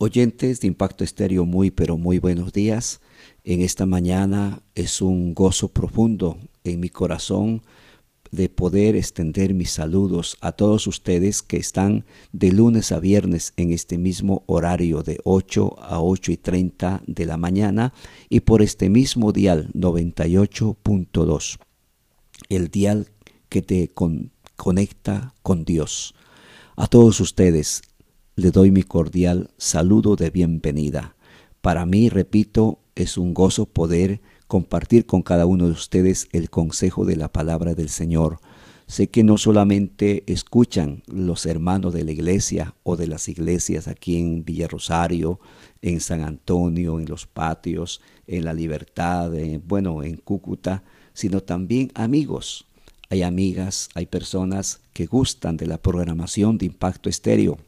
Oyentes de Impacto Estéreo, muy pero muy buenos días. En esta mañana es un gozo profundo en mi corazón de poder extender mis saludos a todos ustedes que están de lunes a viernes en este mismo horario de 8 a 8 y 30 de la mañana y por este mismo dial 98.2, el dial que te conecta con Dios. A todos ustedes le doy mi cordial saludo de bienvenida. Para mí, repito, es un gozo poder compartir con cada uno de ustedes el consejo de la palabra del Señor. Sé que no solamente escuchan los hermanos de la iglesia o de las iglesias aquí en Villa Rosario, en San Antonio, en los patios, en La Libertad, bueno, en Cúcuta, sino también amigos. Hay amigas, hay personas que gustan de la programación de Impacto Estéreo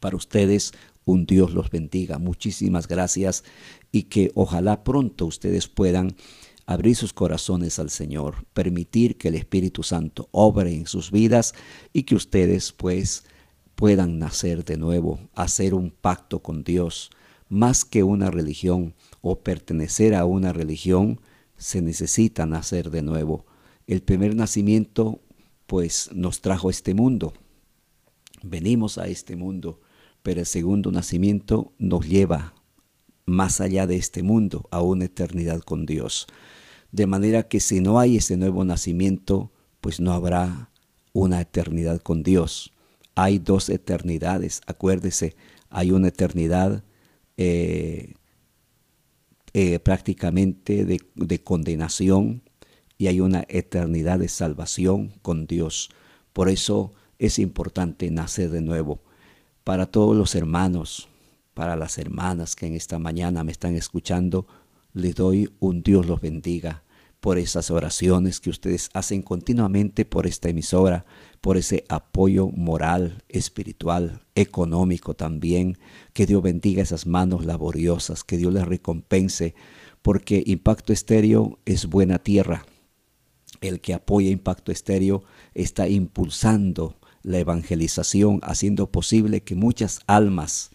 para ustedes un Dios los bendiga. Muchísimas gracias y que ojalá pronto ustedes puedan abrir sus corazones al Señor, permitir que el Espíritu Santo obre en sus vidas y que ustedes pues puedan nacer de nuevo, hacer un pacto con Dios. Más que una religión o pertenecer a una religión, se necesita nacer de nuevo. El primer nacimiento pues nos trajo este mundo. Venimos a este mundo pero el segundo nacimiento nos lleva más allá de este mundo, a una eternidad con Dios. De manera que si no hay ese nuevo nacimiento, pues no habrá una eternidad con Dios. Hay dos eternidades, acuérdese, hay una eternidad eh, eh, prácticamente de, de condenación y hay una eternidad de salvación con Dios. Por eso es importante nacer de nuevo para todos los hermanos, para las hermanas que en esta mañana me están escuchando, les doy un Dios los bendiga por esas oraciones que ustedes hacen continuamente por esta emisora, por ese apoyo moral, espiritual, económico también. Que Dios bendiga esas manos laboriosas, que Dios les recompense, porque Impacto Estéreo es buena tierra. El que apoya Impacto Estéreo está impulsando la evangelización, haciendo posible que muchas almas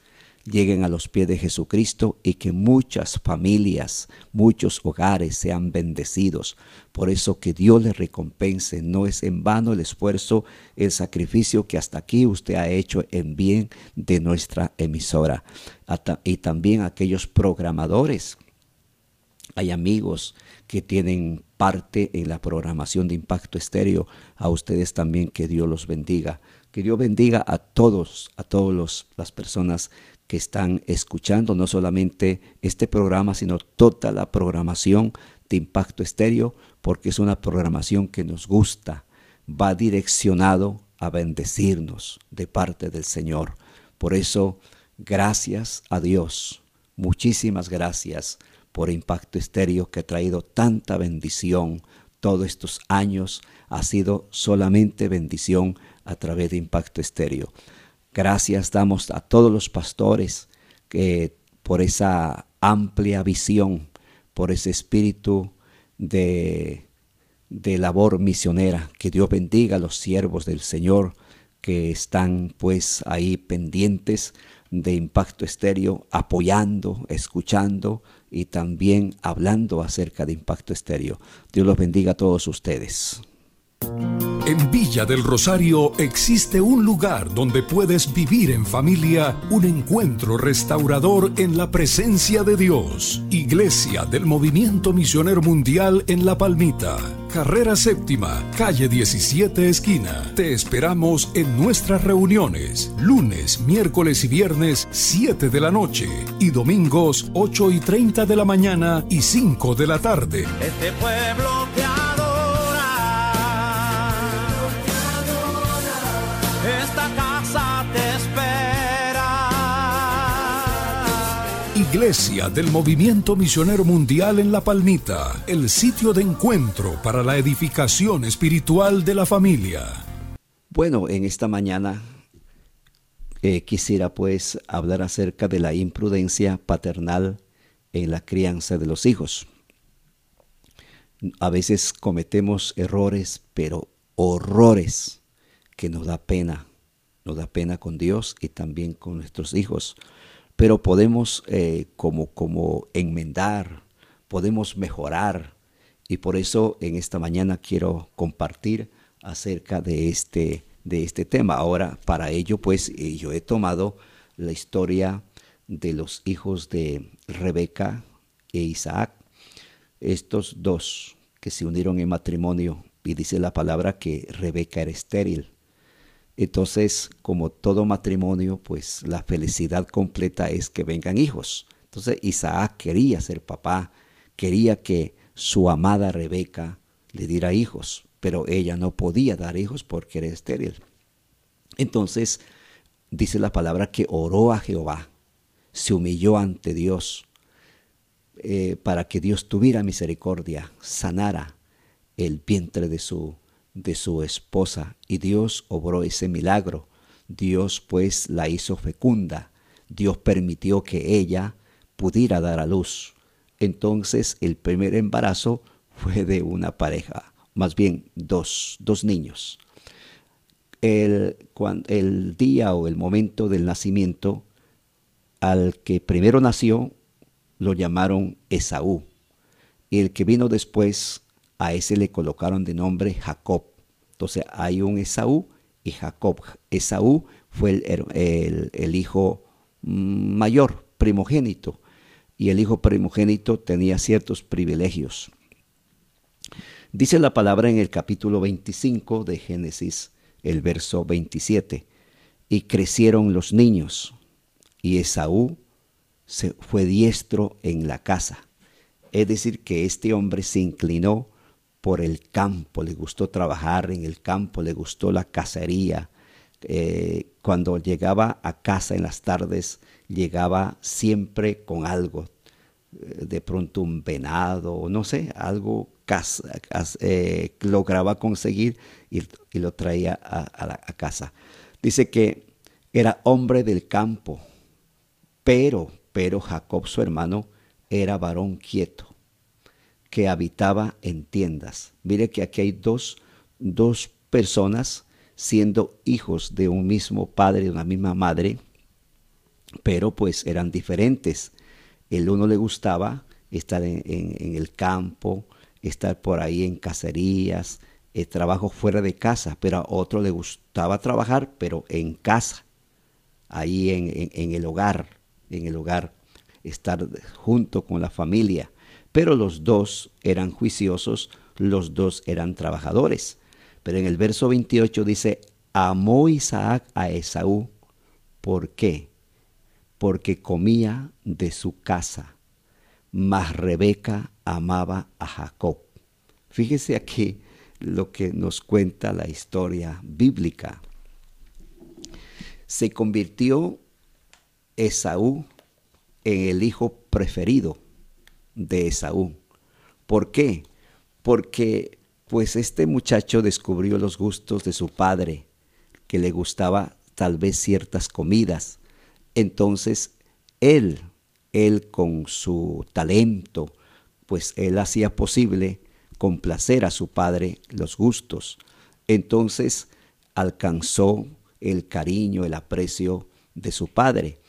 lleguen a los pies de Jesucristo y que muchas familias, muchos hogares sean bendecidos. Por eso que Dios les recompense. No es en vano el esfuerzo, el sacrificio que hasta aquí usted ha hecho en bien de nuestra emisora. Y también aquellos programadores. Hay amigos que tienen parte en la programación de Impacto Estéreo. A ustedes también que Dios los bendiga. Que Dios bendiga a todos, a todas las personas que están escuchando no solamente este programa, sino toda la programación de Impacto Estéreo, porque es una programación que nos gusta, va direccionado a bendecirnos de parte del Señor. Por eso, gracias a Dios, muchísimas gracias por Impacto Estéreo que ha traído tanta bendición todos estos años. Ha sido solamente bendición a través de Impacto Estéreo. Gracias damos a todos los pastores que por esa amplia visión, por ese espíritu de, labor misionera. Que Dios bendiga a los siervos del Señor que están pues ahí pendientes de Impacto Estéreo, apoyando, escuchando y también hablando acerca de Impacto Estéreo. Dios los bendiga a todos ustedes. En Villa del Rosario existe un lugar donde puedes vivir en familia un encuentro restaurador en la presencia de Dios. Iglesia del Movimiento Misionero Mundial en La Palmita. Carrera Séptima, calle 17 esquina. Te esperamos en nuestras reuniones, lunes, miércoles y viernes 7 de la noche y domingos 8 y 30 de la mañana y 5 de la tarde. Este pueblo Iglesia del Movimiento Misionero Mundial en La Palmita, el sitio de encuentro para la edificación espiritual de la familia. Bueno, en esta mañana eh, quisiera pues hablar acerca de la imprudencia paternal en la crianza de los hijos. A veces cometemos errores, pero horrores que nos da pena, nos da pena con Dios y también con nuestros hijos pero podemos eh, como, como enmendar, podemos mejorar. Y por eso en esta mañana quiero compartir acerca de este, de este tema. Ahora, para ello, pues eh, yo he tomado la historia de los hijos de Rebeca e Isaac, estos dos que se unieron en matrimonio, y dice la palabra que Rebeca era estéril. Entonces, como todo matrimonio, pues la felicidad completa es que vengan hijos. Entonces Isaac quería ser papá, quería que su amada Rebeca le diera hijos, pero ella no podía dar hijos porque era estéril. Entonces, dice la palabra que oró a Jehová, se humilló ante Dios eh, para que Dios tuviera misericordia, sanara el vientre de su, de su esposa. Y Dios obró ese milagro. Dios pues la hizo fecunda. Dios permitió que ella pudiera dar a luz. Entonces el primer embarazo fue de una pareja, más bien dos, dos niños. El, el día o el momento del nacimiento, al que primero nació, lo llamaron Esaú. Y el que vino después, a ese le colocaron de nombre Jacob. Entonces hay un Esaú y Jacob. Esaú fue el, hijo mayor, primogénito. Y el hijo primogénito tenía ciertos privilegios. Dice la palabra en el capítulo 25 de Génesis, el verso 27. Y crecieron los niños, y Esaú se fue diestro en la casa. Es decir, que este hombre se inclinó por el campo, le gustó trabajar en el campo, le gustó la cacería. Eh, cuando llegaba a casa en las tardes, llegaba siempre con algo, eh, de pronto un venado, no sé, algo eh, lograba conseguir y, lo traía a casa. Dice que era hombre del campo, pero pero Jacob su hermano era varón quieto, que habitaba en tiendas. Mire que aquí hay dos, dos personas siendo hijos de un mismo padre, de una misma madre, pero pues eran diferentes. El uno le gustaba estar en, el campo, estar por ahí en cacerías, el trabajo fuera de casa, pero a otro le gustaba trabajar, pero en casa, ahí en el hogar en el hogar, estar junto con la familia. Pero los dos eran juiciosos, los dos eran trabajadores. Pero en el verso 28 dice, amó Isaac a Esaú. ¿Por qué? Porque comía de su casa, mas Rebeca amaba a Jacob. Fíjese aquí lo que nos cuenta la historia bíblica. Se convirtió Esaú en el hijo preferido de Esaú. ¿Por qué? Porque pues este muchacho descubrió los gustos de su padre, que le gustaba tal vez ciertas comidas. Entonces él, él con su talento, pues él hacía posible complacer a su padre los gustos. Entonces alcanzó el cariño, el aprecio de su padre.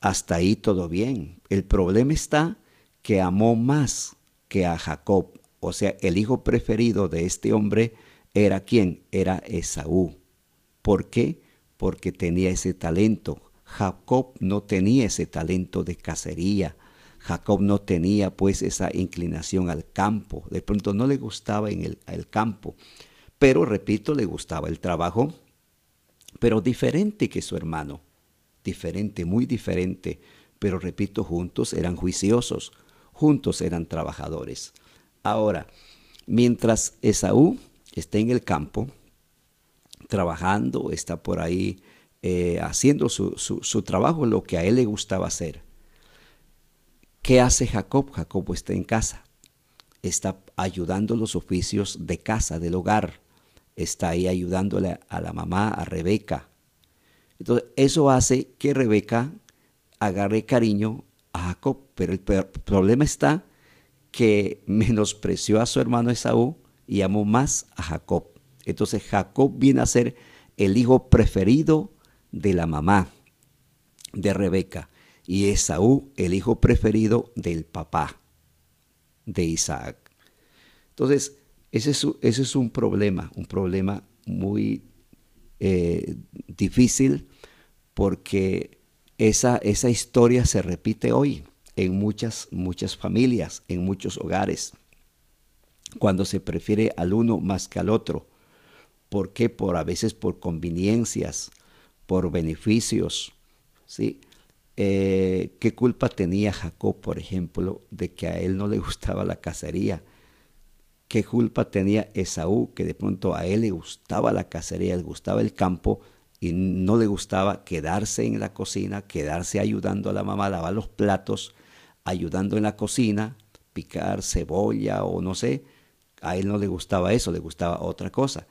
Hasta ahí todo bien. El problema está que amó más que a Jacob. O sea, el hijo preferido de este hombre era quién? Era Esaú. ¿Por qué? Porque tenía ese talento. Jacob no tenía ese talento de cacería. Jacob no tenía pues esa inclinación al campo. De pronto no le gustaba en el, el campo. Pero, repito, le gustaba el trabajo, pero diferente que su hermano diferente, muy diferente, pero repito, juntos eran juiciosos, juntos eran trabajadores. Ahora, mientras Esaú está en el campo, trabajando, está por ahí eh, haciendo su, su, trabajo, lo que a él le gustaba hacer. ¿Qué hace Jacob? Jacob está en casa, está ayudando los oficios de casa, del hogar, está ahí ayudándole a la mamá, a Rebeca, entonces, eso hace que Rebeca agarre cariño Jacob, pero el problema está que menospreció a su hermano Esaú y amó más a Jacob. Entonces Jacob viene a ser el hijo preferido de la mamá de Rebeca. y Esaú el hijo preferido del papá de Isaac. Entonces, ese es, ese es un problema, un problema muy eh, difícil porque esa, esa historia se repite hoy en muchas, muchas familias, en muchos hogares, cuando se prefiere al uno más que al otro. ¿Por qué? Por a veces por conveniencias, por beneficios, ¿sí? Eh, ¿Qué culpa tenía Jacob, por ejemplo, de que a él no le gustaba la cacería? ¿Qué culpa tenía Esaú, que de pronto a él le gustaba la cacería, le gustaba el campo y no le gustaba quedarse en la cocina, quedarse ayudando a la mamá lavar los platos, ayudando en la cocina, picar cebolla o no sé? A él no le gustaba eso, le gustaba otra cosa.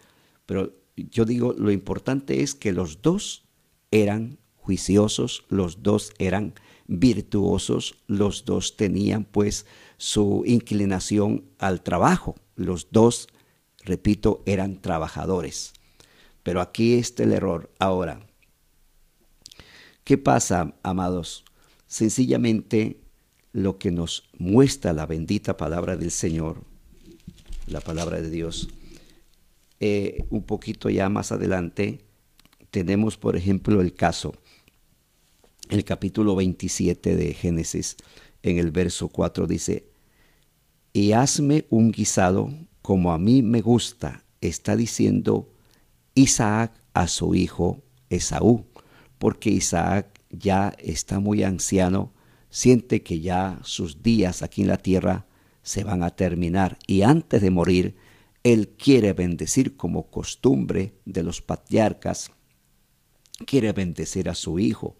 Pero yo digo, lo importante es que los dos eran juiciosos, los dos eran virtuosos, los dos tenían pues su inclinación al trabajo, los dos, repito, eran trabajadores. Pero aquí está el error. Ahora, ¿qué pasa, amados? Sencillamente lo que nos muestra la bendita palabra del Señor, la palabra de Dios, eh, un poquito ya más adelante, tenemos, por ejemplo, el caso el capítulo 27 de Génesis, en el verso 4 dice, y hazme un guisado como a mí me gusta, está diciendo Isaac a su hijo Esaú, porque Isaac ya está muy anciano, siente que ya sus días aquí en la tierra se van a terminar y antes de morir, él quiere bendecir como costumbre de los patriarcas, quiere bendecir a su hijo,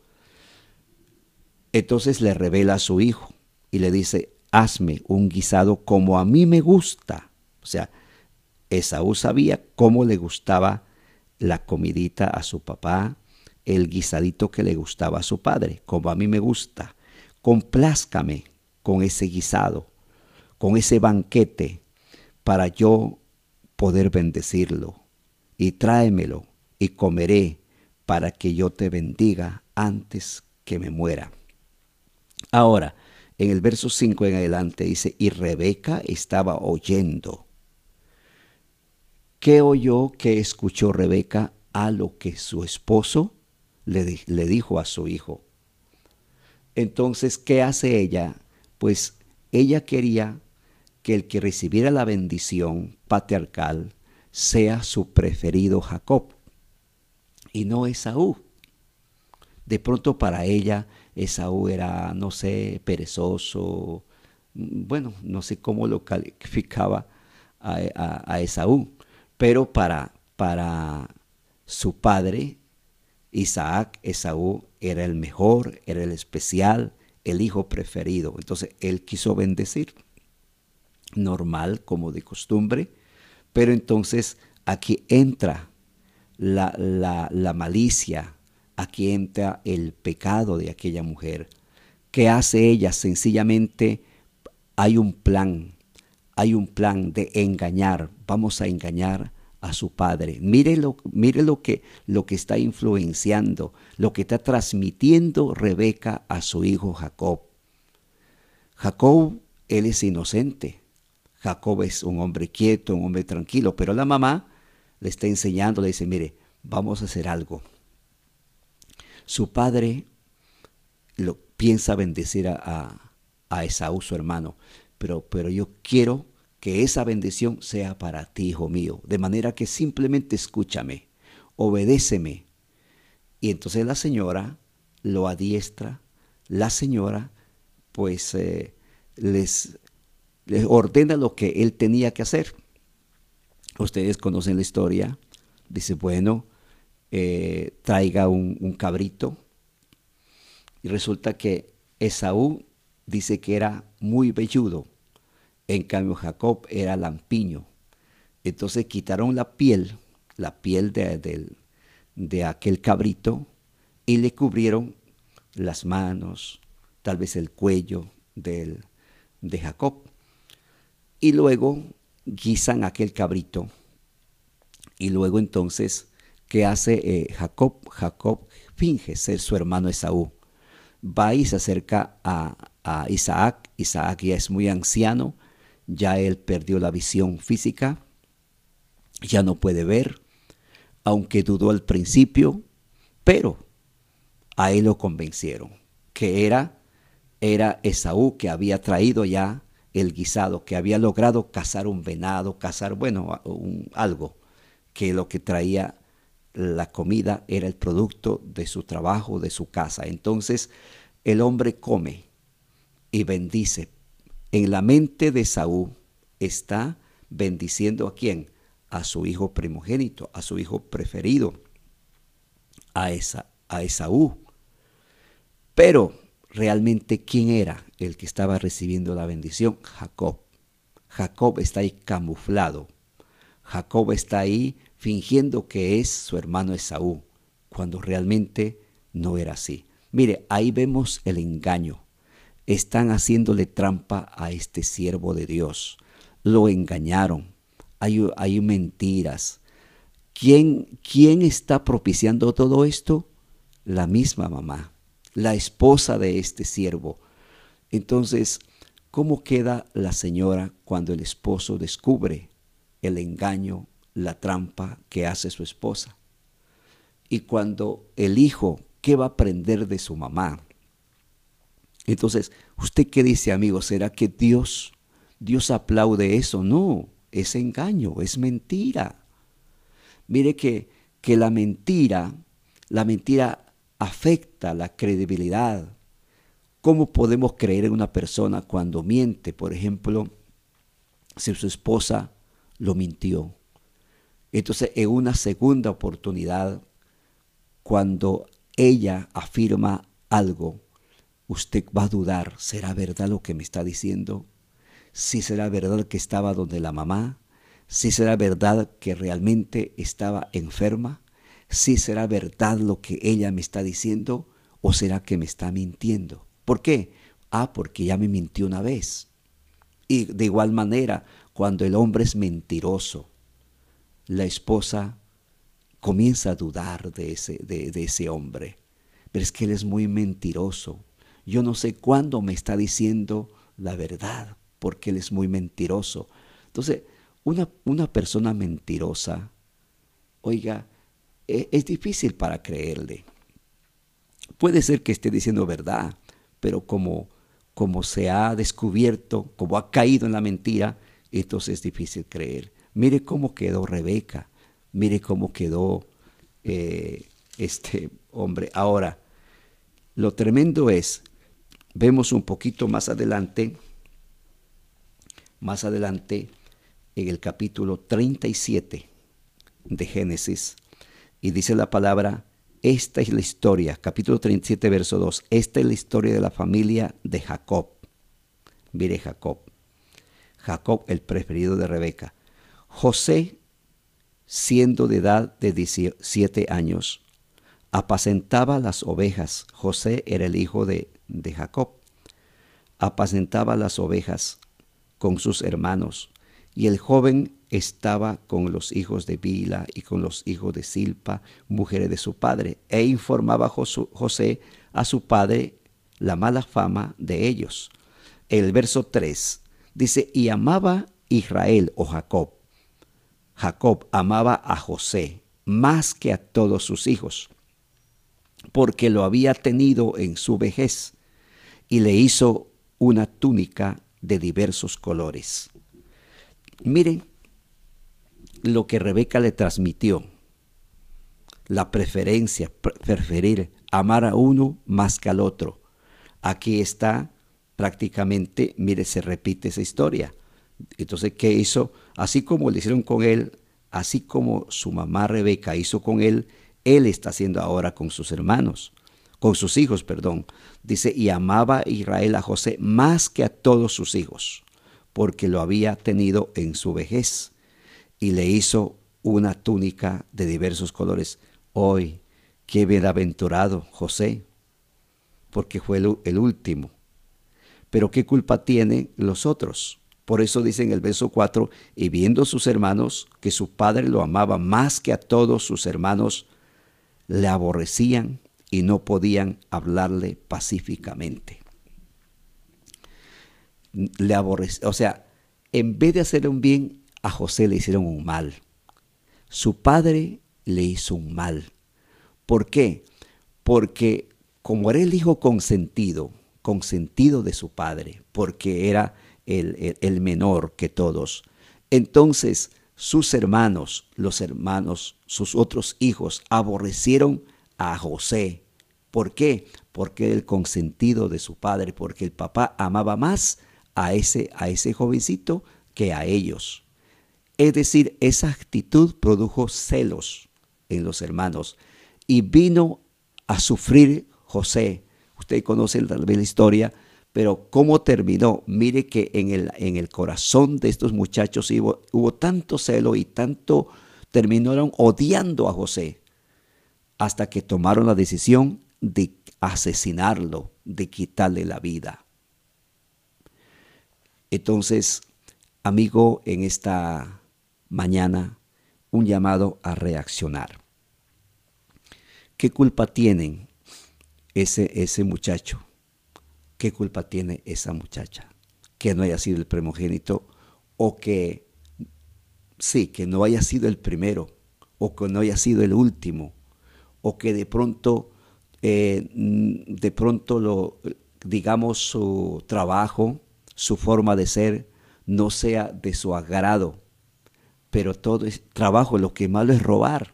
entonces le revela a su hijo y le dice, hazme un guisado como a mí me gusta. O sea, Esaú sabía cómo le gustaba la comidita a su papá, el guisadito que le gustaba a su padre, como a mí me gusta. Complázcame con ese guisado, con ese banquete, para yo poder bendecirlo. Y tráemelo y comeré para que yo te bendiga antes que me muera. Ahora, en el verso 5 en adelante dice, y Rebeca estaba oyendo. ¿Qué oyó, qué escuchó Rebeca a lo que su esposo le, dijo a su hijo? Entonces, ¿qué hace ella? Pues ella quería que el que recibiera la bendición patriarcal sea su preferido Jacob y no Esaú. De pronto para ella Esaú era, no sé, perezoso, bueno, no sé cómo lo calificaba a, Esaú, pero para, para su padre, Isaac, Esaú era el mejor, era el especial, el hijo preferido. Entonces él quiso bendecir, normal como de costumbre, pero entonces aquí entra la, la, la malicia, aquí entra el pecado de aquella mujer. ¿Qué hace ella? Sencillamente hay un plan, hay un plan de engañar. Vamos a engañar a su padre. Mire lo, mire lo que, lo que está influenciando, lo que está transmitiendo Rebeca a su hijo Jacob. Jacob, él es inocente. Jacob es un hombre quieto, un hombre tranquilo, pero la mamá le está enseñando, le dice, mire, vamos a hacer algo. Su padre lo, piensa bendecir a, a, Esaú, su hermano, pero, pero yo quiero que esa bendición sea para ti, hijo mío, de manera que simplemente escúchame, obedéceme. Y entonces la señora lo adiestra, la señora pues eh, les, ordena lo que él tenía que hacer. Ustedes conocen la historia. Dice, bueno, eh, traiga un, cabrito. Y resulta que Esaú dice que era muy velludo, en cambio Jacob era lampiño. Entonces quitaron la piel, la piel de, de aquel cabrito, y le cubrieron las manos, tal vez el cuello del, de Jacob. Y luego guisan aquel cabrito. Y luego entonces ¿Qué hace eh, Jacob? Jacob finge ser su hermano Esaú. va y se acerca a, a Isaac. Isaac ya es muy anciano, ya él perdió la visión física, ya no puede ver, aunque dudó al principio, pero a él lo convencieron, que era, era Esaú que había traído ya el guisado, que había logrado cazar un venado, cazar, bueno, un, algo, que lo que traía la comida era el producto de su trabajo, de su casa. Entonces el hombre come y bendice. En la mente de Saúl está bendiciendo a quién? A su hijo primogénito, a su hijo preferido, a, esa, a Esaú. Pero realmente, ¿quién era el que estaba recibiendo la bendición? Jacob. Jacob está ahí camuflado. Jacob está ahí fingiendo que es su hermano Esaú, cuando realmente no era así. Mire, ahí vemos el engaño. Están haciéndole trampa a este siervo de Dios. Lo engañaron. Hay, hay mentiras. ¿Quién, ¿Quién está propiciando todo esto? La misma mamá, la esposa de este siervo. Entonces, ¿cómo queda la señora cuando el esposo descubre el engaño, la trampa que hace su esposa? Y cuando el hijo ¿Qué va a aprender de su mamá? Entonces, ¿usted qué dice, amigo? ¿Será que Dios, Dios aplaude eso? No, es engaño, es mentira. Mire que, que la mentira, la mentira afecta la credibilidad. ¿Cómo podemos creer en una persona cuando miente? Por ejemplo, si su esposa lo mintió. Entonces, en una segunda oportunidad, cuando ella afirma algo, usted va a dudar, ¿será verdad lo que me está diciendo? ¿Si será verdad que estaba donde la mamá? ¿Si será verdad que realmente estaba enferma? ¿Si será verdad lo que ella me está diciendo? ¿O será que me está mintiendo? ¿Por qué? Ah, porque ya me mintió una vez. Y de igual manera, cuando el hombre es mentiroso, la esposa comienza a dudar de ese, de, ese hombre. Pero es que él es muy mentiroso. Yo no sé cuándo me está diciendo la verdad, porque él es muy mentiroso. Entonces, una, una persona mentirosa, oiga, es, es difícil para creerle. Puede ser que esté diciendo verdad, pero como, como se ha descubierto, como ha caído en la mentira, entonces es difícil creer. Mire cómo quedó Rebeca. Mire cómo quedó eh, este hombre. Ahora, lo tremendo es, vemos un poquito más adelante, más adelante, en el capítulo 37 de Génesis, y dice la palabra, esta es la historia, capítulo 37, verso 2, esta es la historia de la familia de Jacob. Mire Jacob, Jacob el preferido de Rebeca. José siendo de edad de 17 años, apacentaba las ovejas. José era el hijo de, de Jacob. Apacentaba las ovejas con sus hermanos, y el joven estaba con los hijos de Bila y con los hijos de Silpa, mujeres de su padre, e informaba José a su padre la mala fama de ellos. El verso 3 dice, y amaba Israel o Jacob Jacob amaba a José más que a todos sus hijos, porque lo había tenido en su vejez, y le hizo una túnica de diversos colores. Miren lo que Rebeca le transmitió, la preferencia, preferir, amar a uno más que al otro. Aquí está prácticamente, mire, se repite esa historia. Entonces, ¿qué hizo? Así como le hicieron con él, así como su mamá Rebeca hizo con él, él está haciendo ahora con sus hermanos, con sus hijos, perdón. Dice, y amaba Israel a José más que a todos sus hijos, porque lo había tenido en su vejez, y le hizo una túnica de diversos colores. Hoy, qué bienaventurado José, porque fue el, último. Pero ¿qué culpa tienen los otros? Por eso dice en el verso 4, y viendo sus hermanos que su padre lo amaba más que a todos sus hermanos, le aborrecían y no podían hablarle pacíficamente. Le o sea, en vez de hacerle un bien, a José le hicieron un mal. Su padre le hizo un mal. ¿Por qué? Porque como era el hijo consentido, consentido de su padre, porque era el, el menor que todos, entonces sus hermanos, los hermanos, sus otros hijos, aborrecieron a José. ¿Por qué? Porque el consentido de su padre, porque el papá amaba más a ese, a ese jovencito que a ellos. Es decir, esa actitud produjo celos en los hermanos y vino a sufrir José. Usted conoce la historia, pero ¿cómo terminó? Mire que en el, en el corazón de estos muchachos hubo, hubo tanto celo y tanto terminaron odiando a José hasta que tomaron la decisión de asesinarlo, de quitarle la vida. Entonces, amigo, en esta mañana, un llamado a reaccionar. ¿Qué culpa tienen ese, ese muchacho? ¿Qué culpa tiene esa muchacha? Que no haya sido el primogénito o que, sí, que no haya sido el primero o que no haya sido el último o que de pronto, eh, de pronto lo, digamos, su trabajo, su forma de ser, no sea de su agrado. Pero todo es trabajo, lo que malo es robar.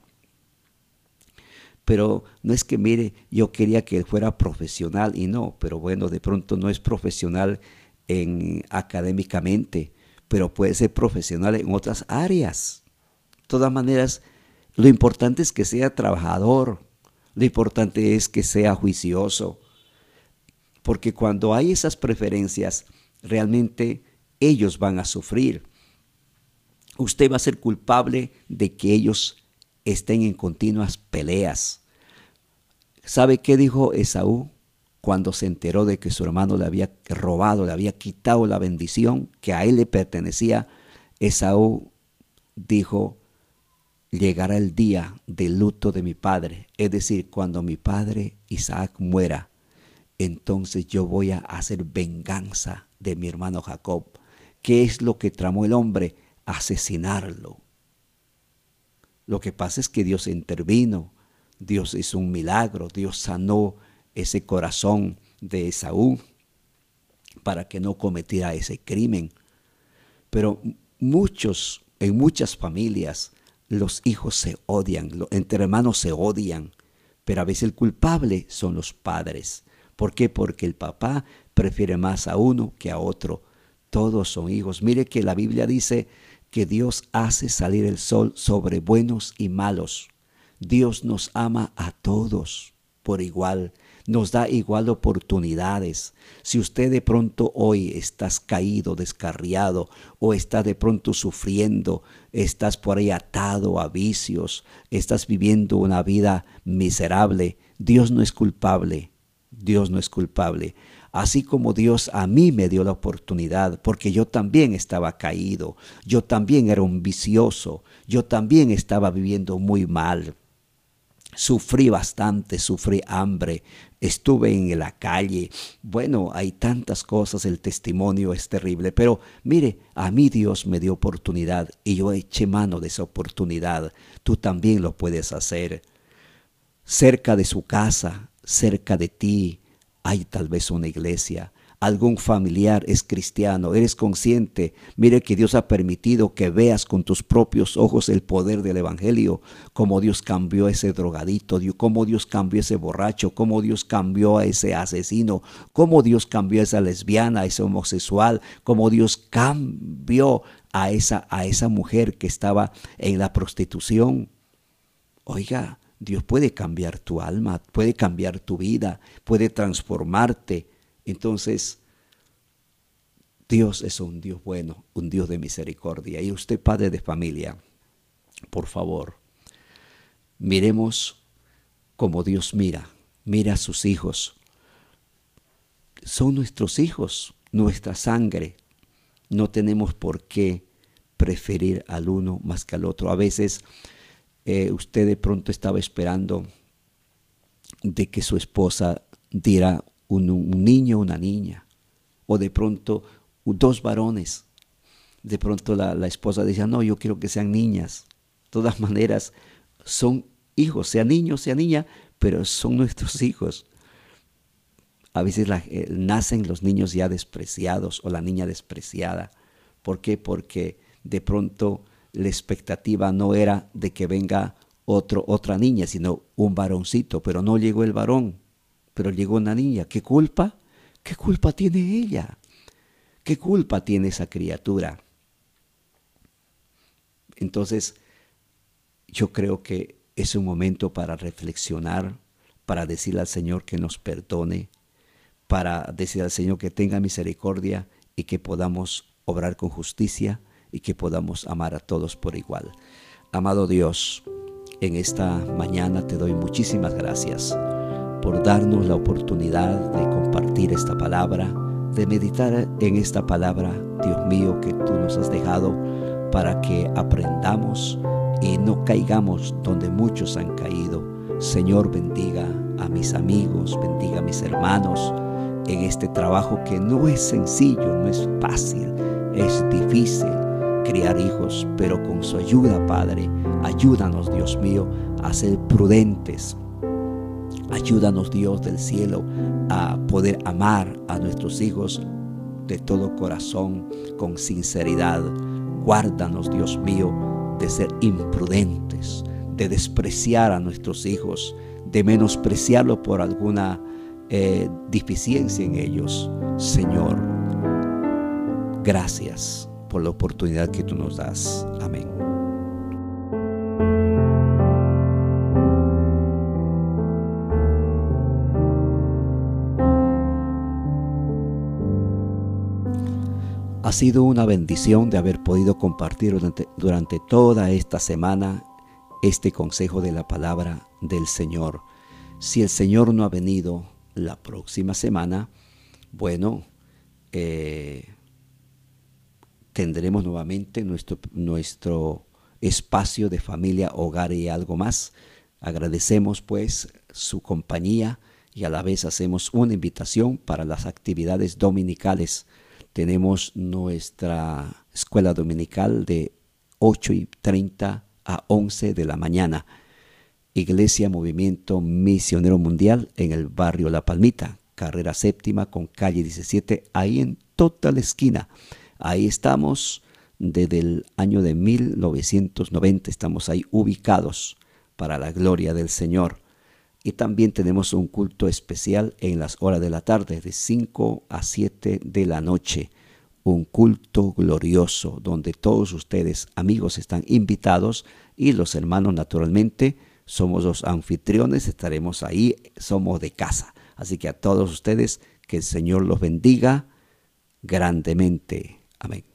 Pero no es que, mire, yo quería que él fuera profesional y no, pero bueno, de pronto no es profesional en, académicamente, pero puede ser profesional en otras áreas. De todas maneras, lo importante es que sea trabajador, lo importante es que sea juicioso, porque cuando hay esas preferencias, realmente ellos van a sufrir. Usted va a ser culpable de que ellos estén en continuas peleas. ¿Sabe qué dijo Esaú cuando se enteró de que su hermano le había robado, le había quitado la bendición que a él le pertenecía? Esaú dijo, llegará el día del luto de mi padre, es decir, cuando mi padre Isaac muera, entonces yo voy a hacer venganza de mi hermano Jacob. ¿Qué es lo que tramó el hombre? Asesinarlo. Lo que pasa es que Dios intervino, Dios hizo un milagro, Dios sanó ese corazón de Esaú para que no cometiera ese crimen. Pero muchos, en muchas familias, los hijos se odian, entre hermanos se odian, pero a veces el culpable son los padres. ¿Por qué? Porque el papá prefiere más a uno que a otro. Todos son hijos. Mire que la Biblia dice que Dios hace salir el sol sobre buenos y malos. Dios nos ama a todos por igual nos da igual oportunidades. Si usted de pronto hoy estás caído, descarriado, o está de pronto sufriendo, estás por ahí atado a vicios, estás viviendo una vida miserable, Dios no es culpable. Dios no es culpable. Así como Dios a mí me dio la oportunidad, porque yo también estaba caído, yo también era un vicioso, yo también estaba viviendo muy mal. Sufrí bastante, sufrí hambre, estuve en la calle. Bueno, hay tantas cosas, el testimonio es terrible, pero mire, a mí Dios me dio oportunidad y yo eché mano de esa oportunidad. Tú también lo puedes hacer. Cerca de su casa, cerca de ti, hay tal vez una iglesia algún familiar es cristiano, eres consciente, mire que Dios ha permitido que veas con tus propios ojos el poder del Evangelio, cómo Dios cambió a ese drogadito, cómo Dios cambió a ese borracho, cómo Dios cambió a ese asesino, cómo Dios cambió a esa lesbiana, a ese homosexual, cómo Dios cambió a esa, a esa mujer que estaba en la prostitución. Oiga, Dios puede cambiar tu alma, puede cambiar tu vida, puede transformarte entonces, Dios es un Dios bueno, un Dios de misericordia. Y usted, padre de familia, por favor, miremos como Dios mira, mira a sus hijos. Son nuestros hijos, nuestra sangre. No tenemos por qué preferir al uno más que al otro. A veces eh, usted de pronto estaba esperando de que su esposa diera un, un niño una niña, o de pronto dos varones. De pronto la, la esposa decía, no, yo quiero que sean niñas. De todas maneras, son hijos, sea niño, sea niña, pero son nuestros hijos. A veces eh, nacen los niños ya despreciados o la niña despreciada. ¿Por qué? Porque de pronto la expectativa no era de que venga otro, otra niña, sino un varoncito, pero no llegó el varón, pero llegó una niña. ¿Qué culpa? ¿Qué culpa tiene ella? ¿Qué culpa tiene esa criatura? Entonces, yo creo que es un momento para reflexionar, para decirle al Señor que nos perdone, para decir al Señor que tenga misericordia y que podamos obrar con justicia y que podamos amar a todos por igual. Amado Dios, en esta mañana te doy muchísimas gracias por darnos la oportunidad de compartir esta palabra, de meditar en esta palabra, Dios mío, que tú nos has dejado para que aprendamos y no caigamos donde muchos han caído. Señor, bendiga a mis amigos, bendiga a mis hermanos en este trabajo que no es sencillo, no es fácil, es difícil criar hijos, pero con su ayuda, Padre, ayúdanos, Dios mío, a ser prudentes. Ayúdanos, Dios del cielo, a poder amar a nuestros hijos de todo corazón, con sinceridad. Guárdanos, Dios mío, de ser imprudentes, de despreciar a nuestros hijos, de menospreciarlo por alguna eh, deficiencia en ellos. Señor, gracias por la oportunidad que tú nos das. Amén. Ha sido una bendición de haber podido compartir durante, toda esta semana este consejo de la palabra del Señor. Si el Señor no ha venido la próxima semana, bueno, eh, tendremos nuevamente nuestro, nuestro espacio de familia, hogar y algo más. Agradecemos pues su compañía y a la vez hacemos una invitación para las actividades dominicales tenemos nuestra escuela dominical de 8 y 30 a 11 de la mañana. Iglesia Movimiento Misionero Mundial en el barrio La Palmita, carrera séptima con calle 17, ahí en toda la esquina. Ahí estamos desde el año de 1990, estamos ahí ubicados para la gloria del Señor. Y también tenemos un culto especial en las horas de la tarde, de 5 a 7 de la noche. Un culto glorioso donde todos ustedes, amigos, están invitados y los hermanos, naturalmente, somos los anfitriones, estaremos ahí, somos de casa. Así que a todos ustedes, que el Señor los bendiga grandemente. Amén.